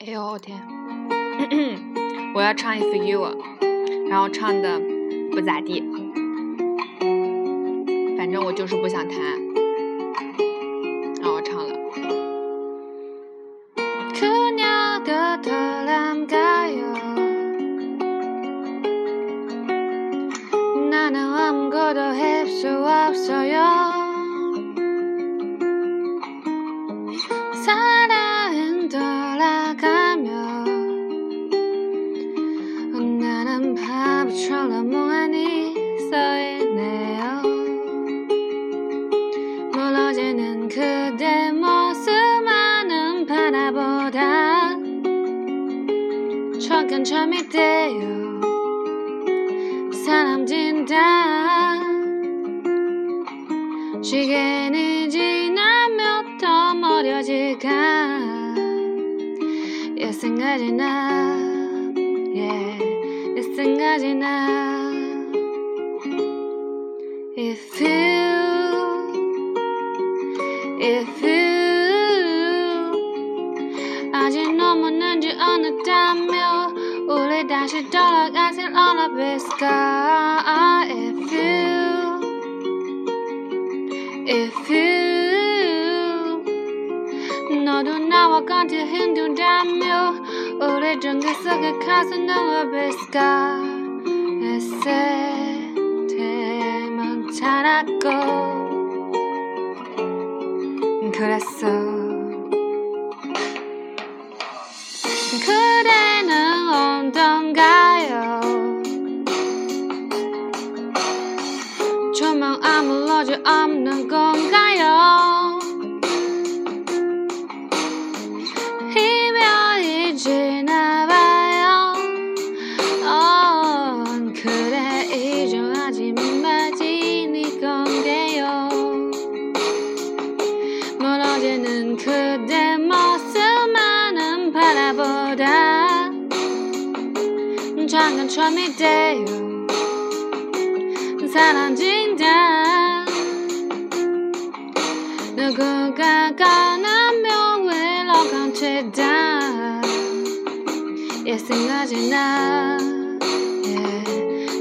哎呦我天！我要唱《If You》，然后唱的不咋地，反正我就是不想弹。然后我唱了。 은 바보처럼 멍하니 써있네요 무너지는 그대 모습만은 바라보다 저건 점이대요 사람 진다 시간이 지나면 더 멀어질까 예, 생각이 나. yeah. 생각이 나 If you If you 아직 너무 늦지 않았다면 우리 다시 돌아가실 어느 비스가 If you If you 너도 나와 같이 힘들다며 우리 전기 속에 가슴 어느 비스가 애새 대만 자랐고 그랬어. 그대는 어떤가요? 조명 아무러지 없는 건가요 말지니 건데요. 멀어지는 그대 모습만은 바라보다 잠깐 처음이 돼요. 사라진다 누군가 가나면 외로운 채다. 예 생각이 나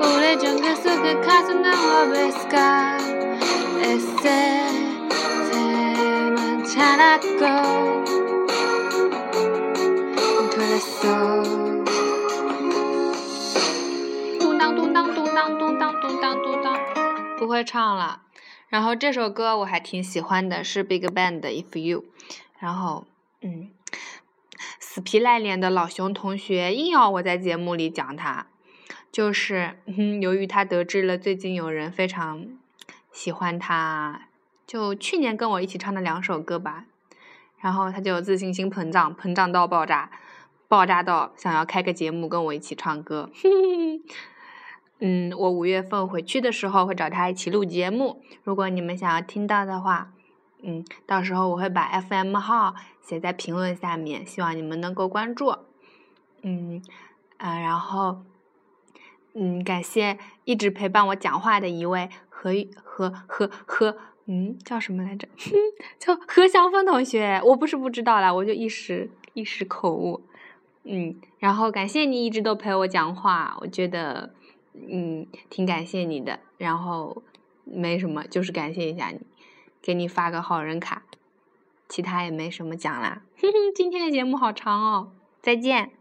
우리 전기 속에 가슴 어비스가 에세 새만 자랐고 그랬어 咚当咚当咚当咚当咚当咚当，不会唱了。然后这首歌我还挺喜欢的，是 Big Bang 的 If You。然后，嗯，死皮赖脸的老熊同学硬要我在节目里讲他， 就是、嗯、由于他得知了最近有人非常喜欢他，就去年跟我一起唱的两首歌吧，然后他就自信心膨胀，膨胀到爆炸，爆炸到想要开个节目跟我一起唱歌。嗯，我五月份回去的时候会找他一起录节目，如果你们想要听到的话，嗯，到时候我会把 FM 号写在评论下面，希望你们能够关注。嗯，啊，然后，嗯，感谢一直陪伴我讲话的一位何何何何，嗯，叫什么来着？叫何祥峰同学，我不是不知道啦，我就一时一时口误。嗯，然后感谢你一直都陪我讲话，我觉得，嗯，挺感谢你的。然后没什么，就是感谢一下你，给你发个好人卡，其他也没什么讲啦。哼哼，今天的节目好长哦，再见。